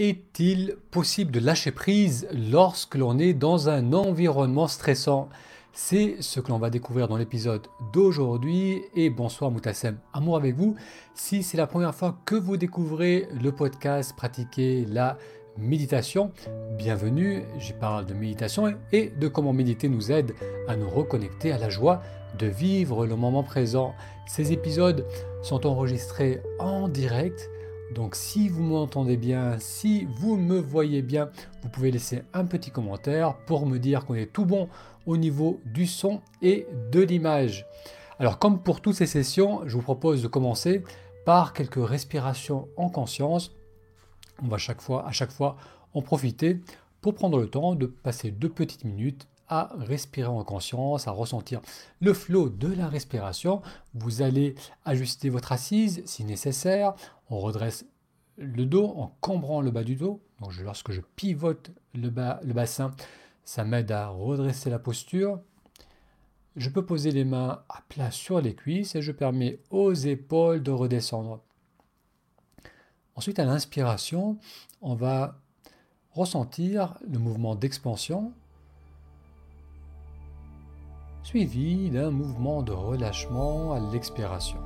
Est-il possible de lâcher prise lorsque l'on est dans un environnement stressant? C'est ce que l'on va découvrir dans l'épisode d'aujourd'hui. Et bonsoir Moutassem, amour avec vous. Si c'est la première fois que vous découvrez le podcast Pratiquer la méditation, bienvenue. J'y parle de méditation et de comment méditer nous aide à nous reconnecter à la joie de vivre le moment présent. Ces épisodes sont enregistrés en direct donc si vous m'entendez bien, si vous me voyez bien, vous pouvez laisser un petit commentaire pour me dire qu'on est tout bon au niveau du son et de l'image. Alors comme pour toutes ces sessions, je vous propose de commencer par quelques respirations en conscience. On va à chaque fois en profiter pour prendre le temps de passer deux petites minutes à respirer en conscience, à ressentir le flot de la respiration. Vous allez ajuster votre assise si nécessaire. On redresse le dos en cambrant le bas du dos. Donc lorsque je pivote le bassin, ça m'aide à redresser la posture. Je peux poser les mains à plat sur les cuisses et je permets aux épaules de redescendre. Ensuite, à l'inspiration, on va ressentir le mouvement d'expansion suivi d'un mouvement de relâchement à l'expiration.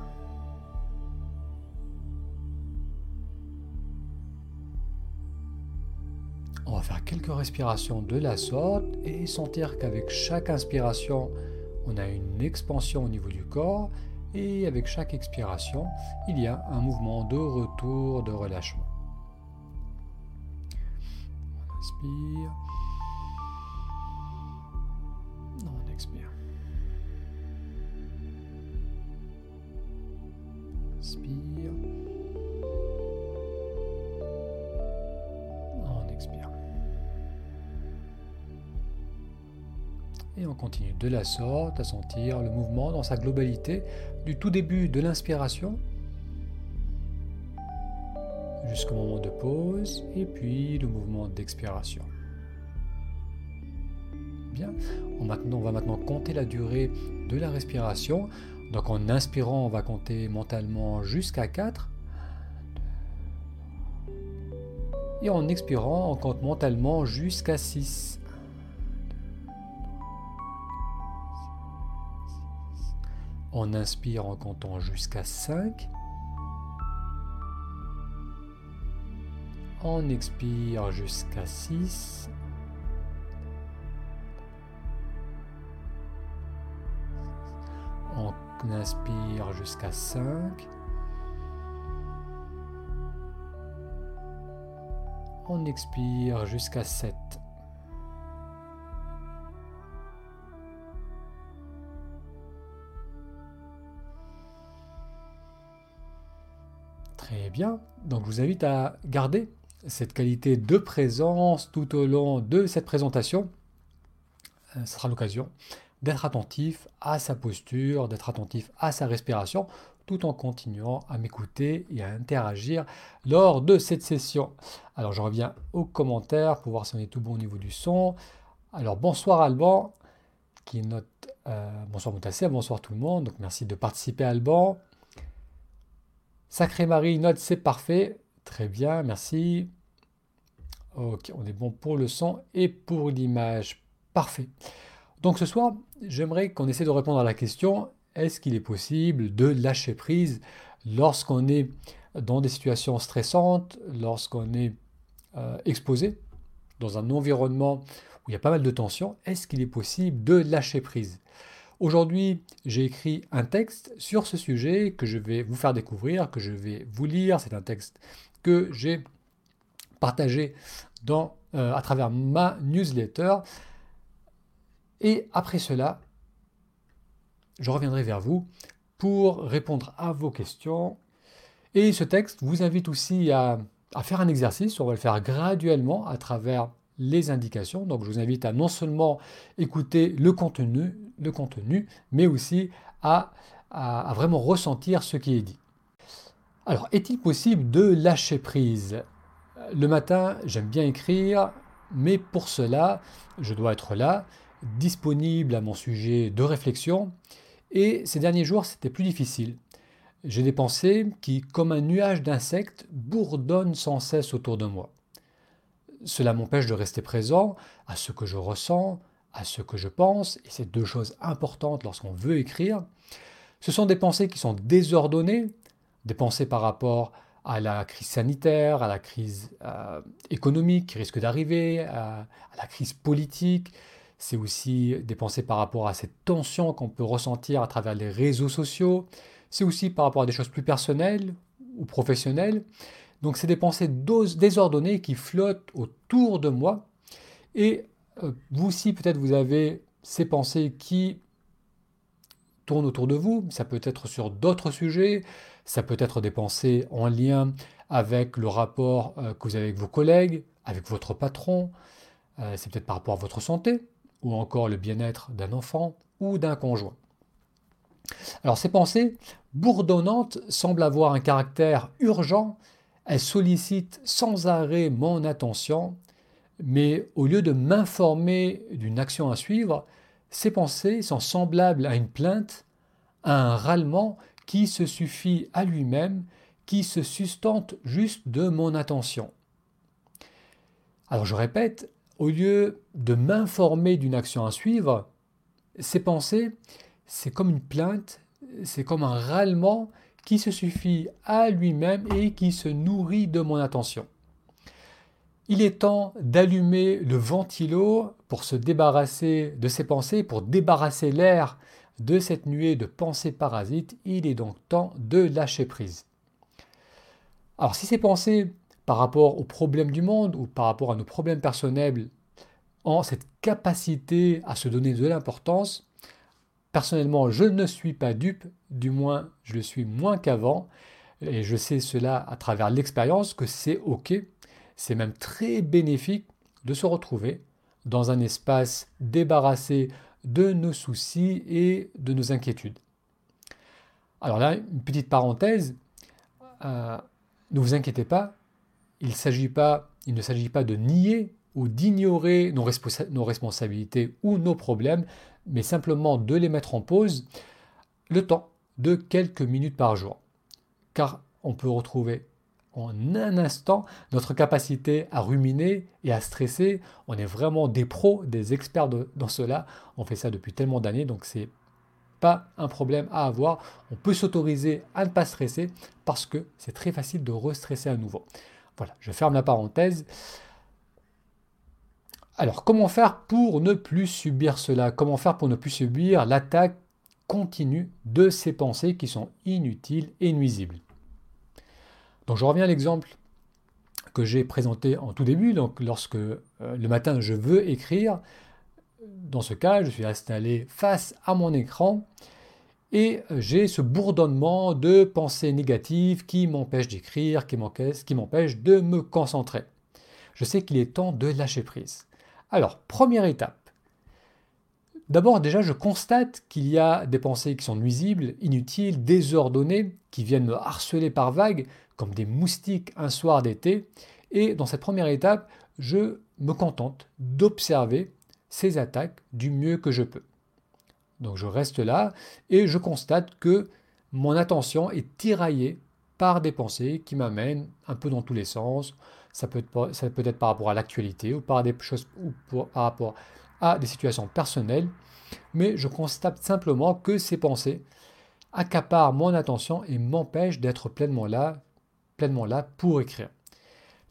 On va faire quelques respirations de la sorte et sentir qu'avec chaque inspiration, on a une expansion au niveau du corps et avec chaque expiration, il y a un mouvement de retour, de relâchement. On inspire. Continue de la sorte à sentir le mouvement dans sa globalité du tout début de l'inspiration jusqu'au moment de pause et puis le mouvement d'expiration. Bien, on, va maintenant compter la durée de la respiration. Donc en inspirant, on va compter mentalement jusqu'à 4. Et en expirant, on compte mentalement jusqu'à 6. On inspire en comptant jusqu'à 5. On expire jusqu'à 6. On inspire jusqu'à 5. On expire jusqu'à 7. Très bien. Donc je vous invite à garder cette qualité de présence tout au long de cette présentation. Euh, ce sera l'occasion d'être attentif à sa posture, d'être attentif à sa respiration, tout en continuant à m'écouter et à interagir lors de cette session. Alors je reviens aux commentaires pour voir si on est tout bon au niveau du son. Alors bonsoir Alban, qui note euh, bonsoir Moutassé, bonsoir tout le monde. Donc merci de participer Alban. Sacré Marie note c'est parfait. Très bien, merci. Ok, on est bon pour le son et pour l'image. Parfait. Donc ce soir, j'aimerais qu'on essaie de répondre à la question est-ce qu'il est possible de lâcher prise lorsqu'on est dans des situations stressantes, lorsqu'on est euh, exposé dans un environnement où il y a pas mal de tensions Est-ce qu'il est possible de lâcher prise? Aujourd'hui, j'ai écrit un texte sur ce sujet que je vais vous faire découvrir, que je vais vous lire. C'est un texte que j'ai partagé euh, à travers ma newsletter. Et après cela, je reviendrai vers vous pour répondre à vos questions. Et ce texte vous invite aussi à, faire un exercice. On va le faire graduellement à travers les indications. Donc je vous invite à non seulement écouter le contenu, le contenu mais aussi à, à vraiment ressentir ce qui est dit. Alors, est-il possible de lâcher prise? Le matin, j'aime bien écrire, mais pour cela, je dois être là disponible à mon sujet de réflexion. Et ces derniers jours, c'était plus difficile. J'ai des pensées qui, comme un nuage d'insectes, bourdonnent sans cesse autour de moi. cela m'empêche de rester présent à ce que je ressens, à ce que je pense, et c'est deux choses importantes lorsqu'on veut écrire. Ce sont des pensées qui sont désordonnées, des pensées par rapport à la crise sanitaire, à la crise euh, économique qui risque d'arriver, à, la crise politique. C'est aussi des pensées par rapport à cette tension qu'on peut ressentir à travers les réseaux sociaux. C'est aussi par rapport à des choses plus personnelles ou professionnelles. Donc c'est des pensées désordonnées qui flottent autour de moi. Et euh, vous aussi, peut-être, vous avez ces pensées qui tournent autour de vous. Ça peut être sur d'autres sujets. Ça peut être des pensées en lien avec le rapport euh, que vous avez avec vos collègues, avec votre patron. Euh, c'est peut-être par rapport à votre santé ou encore le bien-être d'un enfant ou d'un conjoint. Alors ces pensées bourdonnantes semblent avoir un caractère urgent. Elles sollicitent sans arrêt mon attention mais au lieu de m'informer d'une action à suivre, ces pensées sont semblables à une plainte, à un râlement qui se suffit à lui-même, qui se sustente juste de mon attention. Alors je répète, au lieu de m'informer d'une action à suivre, ces pensées, c'est comme une plainte, c'est comme un râlement qui se suffit à lui-même et qui se nourrit de mon attention. Il est temps d'allumer le ventilo pour se débarrasser de ces pensées, pour débarrasser l'air de cette nuée de pensées parasites. Il est donc temps de lâcher prise. Alors si ces pensées par rapport aux problèmes du monde ou par rapport à nos problèmes personnels ont cette capacité à se donner de l'importance, personnellement je ne suis pas dupe, du moins je le suis moins qu'avant, et je sais cela à travers l'expérience que c'est OK c'est même très bénéfique de se retrouver dans un espace débarrassé de nos soucis et de nos inquiétudes. Alors là, une petite parenthèse, euh, ne vous inquiétez pas, il, ne s'agit pas de nier ou d'ignorer nos, responsabilités ou nos problèmes, mais simplement de les mettre en pause le temps de quelques minutes par jour. Car on peut retrouver en un instant notre capacité à ruminer et à stresser. On est vraiment des pros, des experts dans cela. On fait ça depuis tellement d'années, donc c'est pas un problème à avoir. On peut s'autoriser à ne pas stresser parce que c'est très facile de restresser à nouveau. Voilà, je ferme la parenthèse. Alors, comment faire pour ne plus subir cela? Comment faire pour ne plus subir l'attaque continue de ces pensées qui sont inutiles et nuisibles? Donc je reviens à l'exemple que j'ai présenté en tout début. Donc lorsque euh, le matin je veux écrire, dans ce cas, je suis installé face à mon écran et j'ai ce bourdonnement de pensées négatives qui m'empêchent d'écrire, qui m'empêchent de me concentrer. Je sais qu'il est temps de lâcher prise. Alors, première étape. D'abord, déjà, je constate qu'il y a des pensées qui sont nuisibles, inutiles, désordonnées, qui viennent me harceler par vagues, comme des moustiques un soir d'été. Et dans cette première étape, je me contente d'observer ces attaques du mieux que je peux. Donc je reste là et je constate que mon attention est tiraillée par des pensées qui m'amènent un peu dans tous les sens. Ça peut être, par rapport à l'actualité ou par des choses ou par rapport à des situations personnelles, mais je constate simplement que ces pensées accaparent mon attention et m'empêchent d'être pleinement là, pleinement là pour écrire.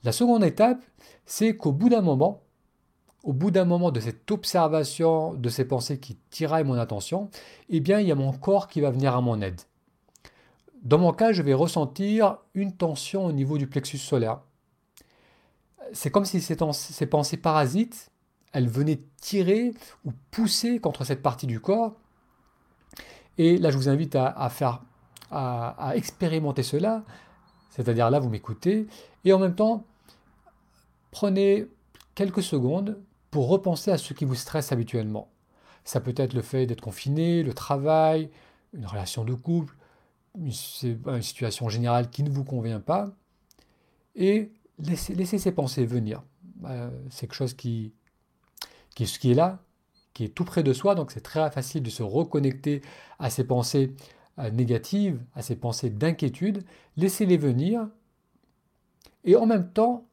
La seconde étape, c'est qu'au bout d'un moment, au bout d'un moment de cette observation de ces pensées qui tiraillent mon attention, eh bien, il y a mon corps qui va venir à mon aide. Dans mon cas, je vais ressentir une tension au niveau du plexus solaire. C'est comme si ces, ces pensées parasites, elles venaient tirer ou pousser contre cette partie du corps. Et là, je vous invite à, faire, à expérimenter cela. C'est-à-dire là, vous m'écoutez et en même temps, prenez quelques secondes pour repenser à ce qui vous stresse habituellement. Ça peut être le fait d'être confiné, le travail, une relation de couple, une, situation générale qui ne vous convient pas. Et laissez, ces pensées venir. Euh, c'est quelque chose qui, qui, qui est là, qui est tout près de soi, donc c'est très facile de se reconnecter à ces pensées négatives, à ces pensées d'inquiétude, laissez-les venir et en même temps,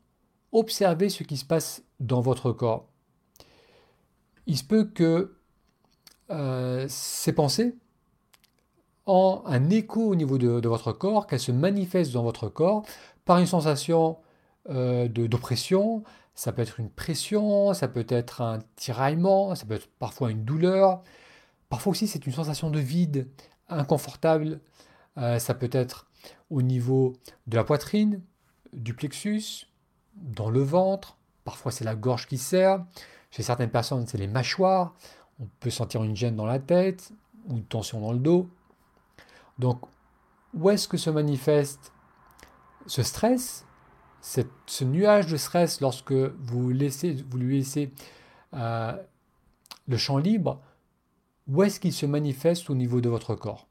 observez ce qui se passe dans votre corps. Il se peut que euh, ces pensées ont un écho au niveau de, votre corps, qu'elles se manifestent dans votre corps par une sensation euh, d'oppression, ça peut être une pression, ça peut être un tiraillement, ça peut être parfois une douleur, parfois aussi c'est une sensation de vide, inconfortable, euh, ça peut être au niveau de la poitrine, du plexus, dans le ventre, parfois c'est la gorge qui serre, chez certaines personnes c'est les mâchoires, on peut sentir une gêne dans la tête ou une tension dans le dos. Donc où est-ce que se manifeste ce stress, ce nuage de stress lorsque vous, laissez, vous lui laissez euh, le champ libre, où est-ce qu'il se manifeste au niveau de votre corps?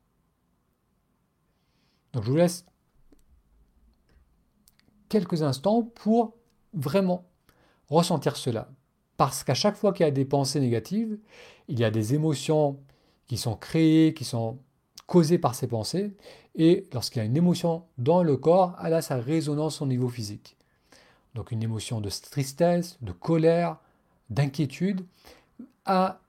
Donc je vous laisse quelques instants pour vraiment ressentir cela. Parce qu'à chaque fois qu'il y a des pensées négatives, il y a des émotions qui sont créées, qui sont causées par ces pensées. Et lorsqu'il y a une émotion dans le corps, elle a sa résonance au niveau physique. Donc une émotion de tristesse, de colère, d'inquiétude a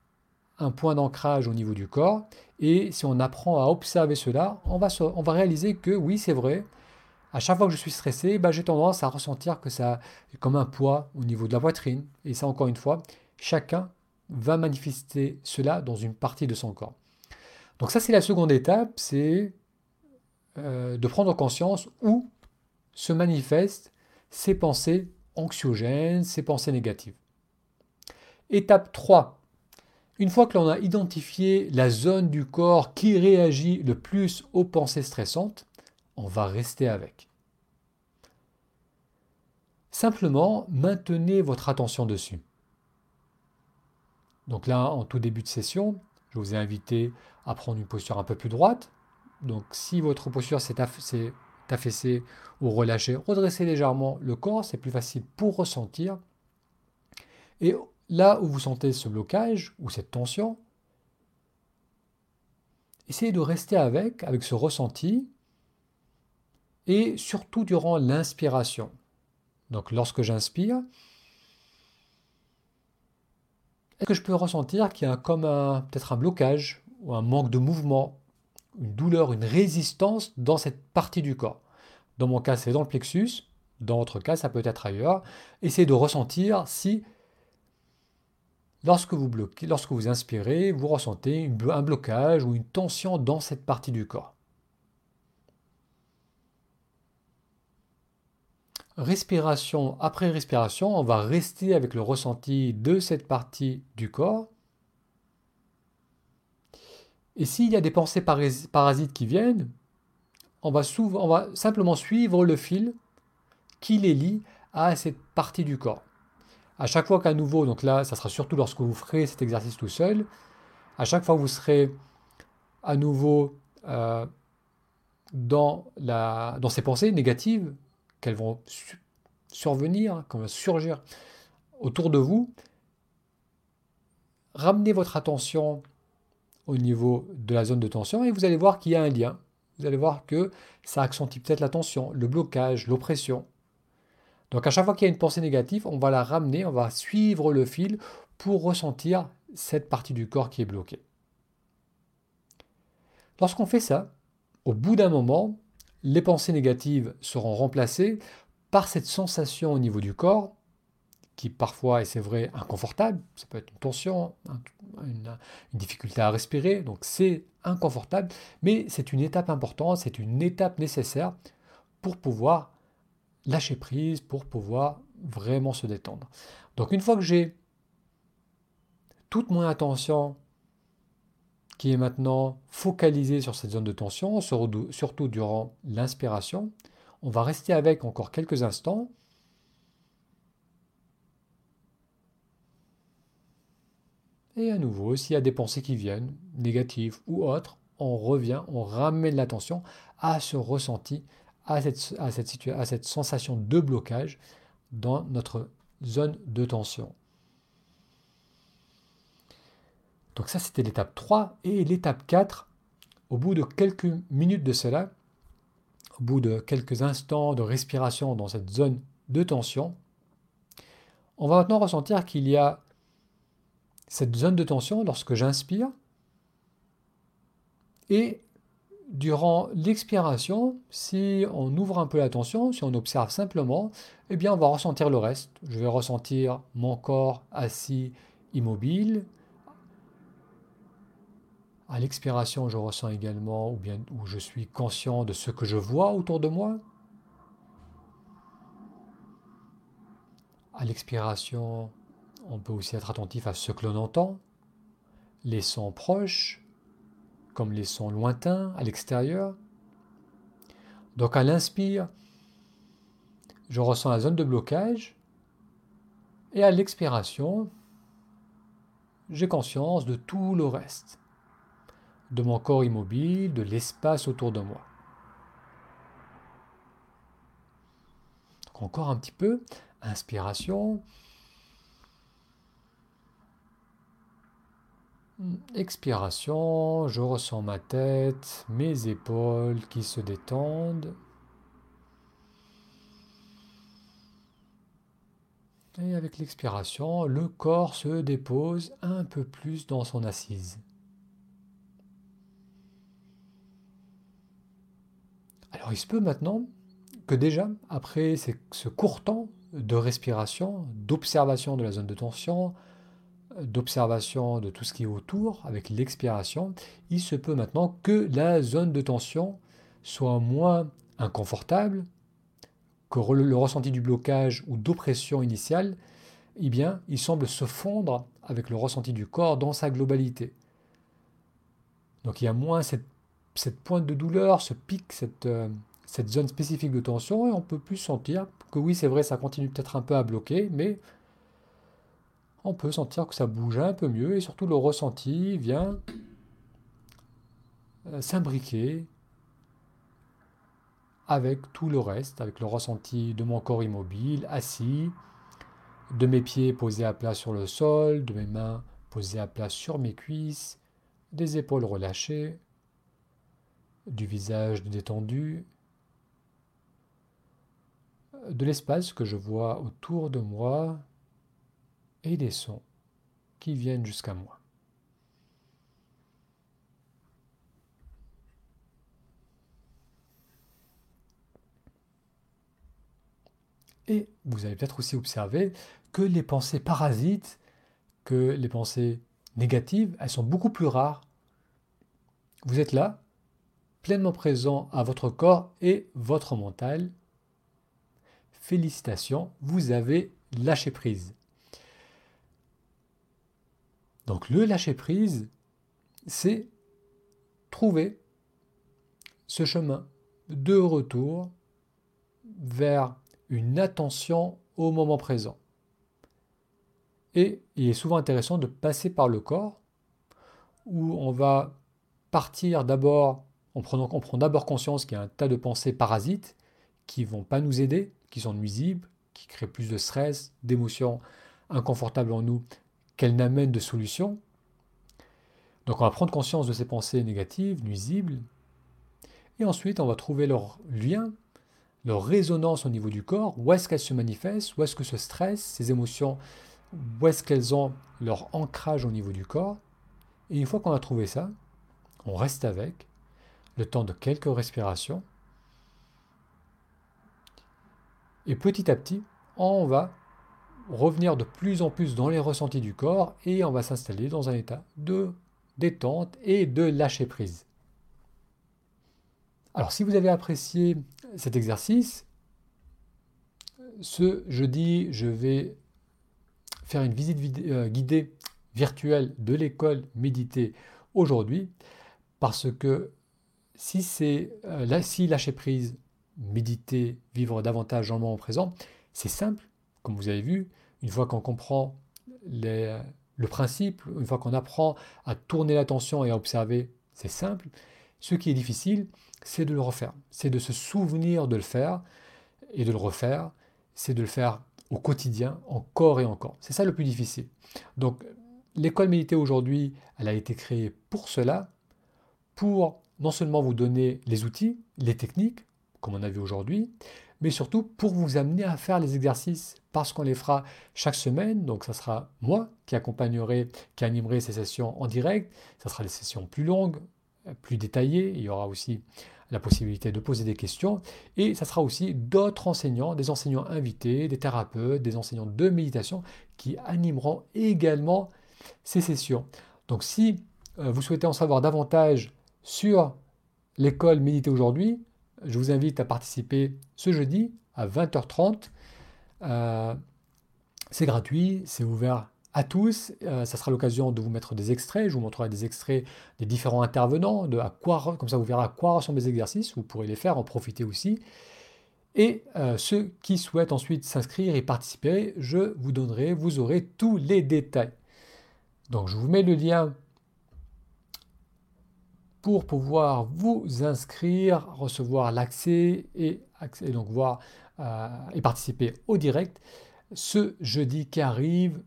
un point d'ancrage au niveau du corps. Et si on apprend à observer cela, on va, va réaliser que oui, c'est vrai, à chaque fois que je suis stressé, bah, j'ai tendance à ressentir que ça est comme un poids au niveau de la poitrine. Et ça, encore une fois, chacun va manifester cela dans une partie de son corps. Donc ça, c'est la seconde étape, c'est euh, de prendre conscience où se manifestent ces pensées anxiogènes, ces pensées négatives. Étape 3. Une fois que l'on a identifié la zone du corps qui réagit le plus aux pensées stressantes, on va rester avec. Simplement, maintenez votre attention dessus. Donc là, en tout début de session, je vous ai invité à prendre une posture un peu plus droite. Donc si votre posture s'est affaissée ou relâchée, redressez légèrement le corps, c'est plus facile pour ressentir. Là où vous sentez ce blocage ou cette tension, essayez de rester avec, avec ce ressenti, et surtout durant l'inspiration. Donc lorsque j'inspire, est-ce que je peux ressentir qu'il y a comme peut-être un blocage ou un manque de mouvement, une douleur, une résistance dans cette partie du corps? Dans mon cas, c'est dans le plexus. Dans votre cas, ça peut être ailleurs. Essayez de ressentir si, lorsque vous inspirez, vous ressentez un blocage ou une tension dans cette partie du corps. respiration après respiration, on va rester avec le ressenti de cette partie du corps. Et s'il y a des pensées parasites qui viennent, on va, on va simplement suivre le fil qui les lie à cette partie du corps. À chaque fois qu'à nouveau, donc là, ça sera surtout lorsque vous ferez cet exercice tout seul, à chaque fois que vous serez à nouveau euh, dans, ces pensées négatives, qu'elles vont survenir, qu'elles vont surgir autour de vous, ramenez votre attention au niveau de la zone de tension et vous allez voir qu'il y a un lien. Vous allez voir que ça accentue peut-être la tension, le blocage, l'oppression. Donc à chaque fois qu'il y a une pensée négative, on va la ramener, on va suivre le fil pour ressentir cette partie du corps qui est bloquée. Lorsqu'on fait ça, au bout d'un moment, les pensées négatives seront remplacées par cette sensation au niveau du corps, qui parfois, et c'est vrai, inconfortable, ça peut être une tension, une, difficulté à respirer, donc c'est inconfortable, mais c'est une étape importante, c'est une étape nécessaire pour pouvoir lâcher prise, pour pouvoir vraiment se détendre. Donc une fois que j'ai toute mon attention qui est maintenant focalisé sur cette zone de tension, surtout durant l'inspiration. On va rester avec encore quelques instants. Et à nouveau, s'il y a des pensées qui viennent, négatives ou autres, on revient, on ramène l'attention à ce ressenti, à cette, cette sensation de blocage dans notre zone de tension. Donc ça, c'était l'étape 3. Et l'étape 4, au bout de quelques minutes de cela, au bout de quelques instants de respiration dans cette zone de tension, On va maintenant ressentir qu'il y a cette zone de tension lorsque j'inspire et durant l'expiration, si on ouvre un peu la tension, si on observe simplement, eh bien on va ressentir le reste. Je vais ressentir mon corps assis immobile. À l'expiration, je ressens également ou bien où je suis conscient de ce que je vois autour de moi. À l'expiration, on peut aussi être attentif à ce que l'on entend, les sons proches, les sons lointains à l'extérieur. Donc à l'inspire, je ressens la zone de blocage, et à l'expiration, j'ai conscience de tout le reste, de mon corps immobile, de l'espace autour de moi. encore un petit peu, Inspiration. Expiration, je ressens ma tête, mes épaules qui se détendent. Et avec l'expiration, le corps se dépose un peu plus dans son assise. Alors il se peut maintenant que déjà, après ce court temps de respiration, d'observation de la zone de tension, d'observation de tout ce qui est autour avec l'expiration, il se peut maintenant que la zone de tension soit moins inconfortable, que le ressenti du blocage ou d'oppression initiale, eh bien, il semble se fondre avec le ressenti du corps dans sa globalité. Donc il y a moins cette, pointe de douleur, ce pic, cette, euh, cette zone spécifique de tension et on peut plus sentir que oui, c'est vrai, ça continue peut-être un peu à bloquer, mais on peut sentir que ça bouge un peu mieux et surtout le ressenti vient euh, s'imbriquer avec tout le reste, avec le ressenti de mon corps immobile, assis, de mes pieds posés à plat sur le sol, de mes mains posées à plat sur mes cuisses, des épaules relâchées, du visage détendu, de l'espace que je vois autour de moi et des sons qui viennent jusqu'à moi. Et vous avez peut-être aussi observé que les pensées parasites, que les pensées négatives, elles sont beaucoup plus rares. Vous êtes là, pleinement présent à votre corps et votre mental, félicitations, vous avez lâché prise. Donc le lâcher prise, c'est trouver ce chemin de retour vers une attention au moment présent. Et il est souvent intéressant de passer par le corps, où on va partir d'abord, on prend d'abord conscience qu'il y a un tas de pensées parasites qui ne vont pas nous aider, qui sont nuisibles, qui créent plus de stress, d'émotions inconfortables en nous, qu'elles n'amènent de solutions. Donc on va prendre conscience de ces pensées négatives, nuisibles, et ensuite on va trouver leur lien, leur résonance au niveau du corps, où est-ce qu'elles se manifestent, où est-ce que ce stress, ces émotions, où est-ce qu'elles ont leur ancrage au niveau du corps? Et une fois qu'on a trouvé ça, on reste avec, le temps de quelques respirations, Et petit à petit, on va revenir de plus en plus dans les ressentis du corps et on va s'installer dans un état de détente et de lâcher prise. Alors si vous avez apprécié cet exercice, ce jeudi, je vais faire une visite euh, guidée virtuelle de l'école méditer aujourd'hui parce que si c'est euh, si lâcher prise méditer, vivre davantage dans moment présent, c'est simple, comme vous avez vu, une fois qu'on comprend le principe, une fois qu'on apprend à tourner l'attention et à observer, c'est simple. Ce qui est difficile, c'est de le refaire, c'est de se souvenir de le faire et de le refaire, c'est de le faire au quotidien, encore et encore. C'est ça le plus difficile. Donc l'école méditer aujourd'hui, elle a été créée pour cela, pour non seulement vous donner les outils, les techniques, comme on a vu aujourd'hui, mais surtout pour vous amener à faire les exercices parce qu'on les fera chaque semaine. Donc ça sera moi qui accompagnerai, qui animerai ces sessions en direct. Ça sera des sessions plus longues, plus détaillées. Il y aura aussi la possibilité de poser des questions. Et ça sera aussi d'autres enseignants, des enseignants invités, des thérapeutes, des enseignants de méditation qui animeront également ces sessions. Donc si euh, vous souhaitez en savoir davantage sur l'école Méditer aujourd'hui, je vous invite à participer ce jeudi à 20h30. Euh, c'est gratuit, c'est ouvert à tous. Euh, ça sera l'occasion de vous mettre des extraits. Je vous montrerai des extraits des différents intervenants, de à quoi, comme ça vous verrez à quoi ressemblent les exercices. Vous pourrez les faire, en profiter aussi. Et euh, ceux qui souhaitent ensuite s'inscrire et participer, je vous donnerai, vous aurez tous les détails. Donc je vous mets le lien pour pouvoir vous inscrire, recevoir l'accès et, donc voir euh, et participer au direct. Ce jeudi qui arrive,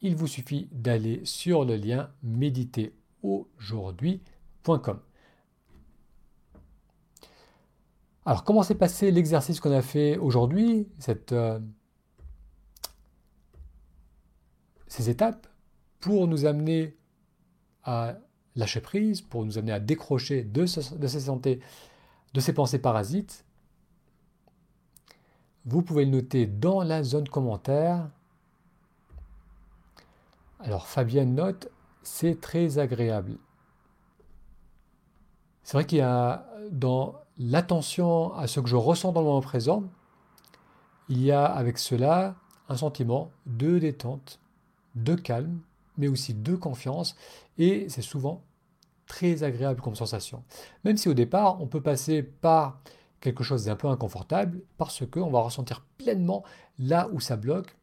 il vous suffit d'aller sur le lien méditeraujourd'hui.com. Alors, comment s'est passé l'exercice qu'on a fait aujourd'hui, euh, ces étapes, pour nous amener à lâcher prise, pour nous amener à décrocher de, ces santé, de ces pensées parasites Vous pouvez le noter dans la zone commentaire. Alors Fabienne note, c'est très agréable. C'est vrai qu'il y a dans l'attention à ce que je ressens dans le moment présent, il y a avec cela un sentiment de détente, de calme, mais aussi de confiance, et c'est souvent très agréable comme sensation. Même si au départ, on peut passer par quelque chose d'un peu inconfortable, parce qu'on va ressentir pleinement là où ça bloque.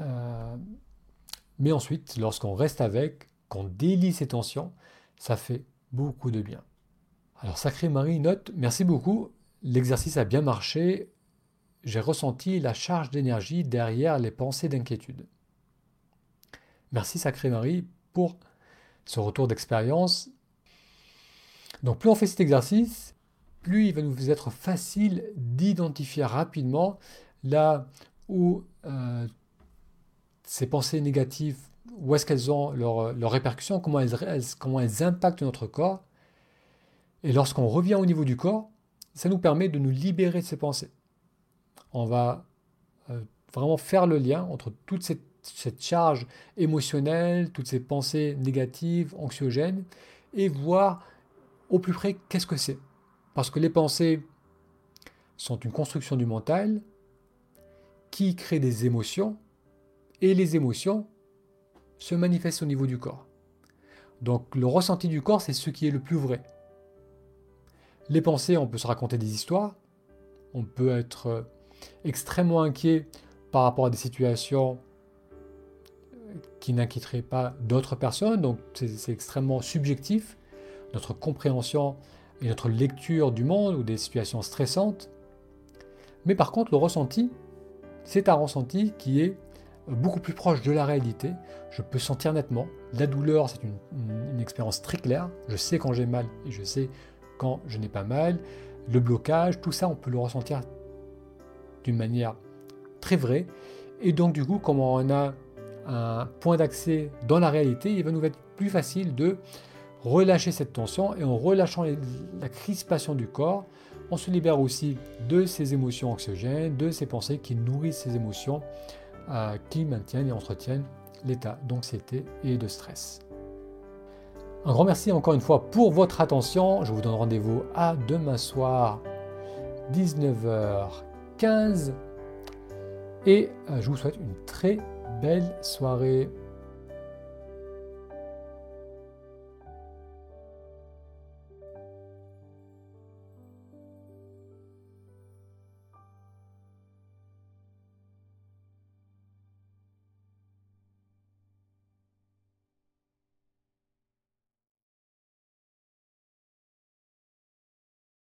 Euh, mais ensuite, lorsqu'on reste avec, qu'on délie ses tensions, ça fait beaucoup de bien. Alors, Sacré Marie note Merci beaucoup, l'exercice a bien marché. J'ai ressenti la charge d'énergie derrière les pensées d'inquiétude. Merci Sacré Marie pour ce retour d'expérience. Donc plus on fait cet exercice, plus il va nous être facile d'identifier rapidement là où euh, ces pensées négatives, où est-ce qu'elles ont leurs leur répercussions, comment elles, comment elles impactent notre corps. Et lorsqu'on revient au niveau du corps, ça nous permet de nous libérer de ces pensées. On va euh, vraiment faire le lien entre toute cette, cette, charge émotionnelle, toutes ces pensées négatives, anxiogènes, et voir au plus près qu'est-ce que c'est. Parce que les pensées sont une construction du mental qui crée des émotions et les émotions se manifestent au niveau du corps. Donc le ressenti du corps, c'est ce qui est le plus vrai. Les pensées, on peut se raconter des histoires, on peut être euh, extrêmement inquiet par rapport à des situations qui n'inquiéteraient pas d'autres personnes, donc c'est extrêmement subjectif, notre compréhension et notre lecture du monde ou des situations stressantes. Mais par contre, le ressenti, c'est un ressenti qui est beaucoup plus proche de la réalité. Je peux sentir nettement. La douleur, c'est une, expérience très claire. Je sais quand j'ai mal et je sais quand je n'ai pas mal. Le blocage, tout ça, on peut le ressentir d'une manière très vraie. Et donc, du coup, comme on a un point d'accès dans la réalité, il va nous être plus facile de relâcher cette tension et en relâchant la crispation du corps, on se libère aussi de ces émotions anxiogènes, de ces pensées qui nourrissent ces émotions qui maintiennent et entretiennent l'état d'anxiété et de stress. Un grand merci encore une fois pour votre attention. Je vous donne rendez-vous à demain soir, 19h15. Et euh, je vous souhaite une très belle soirée.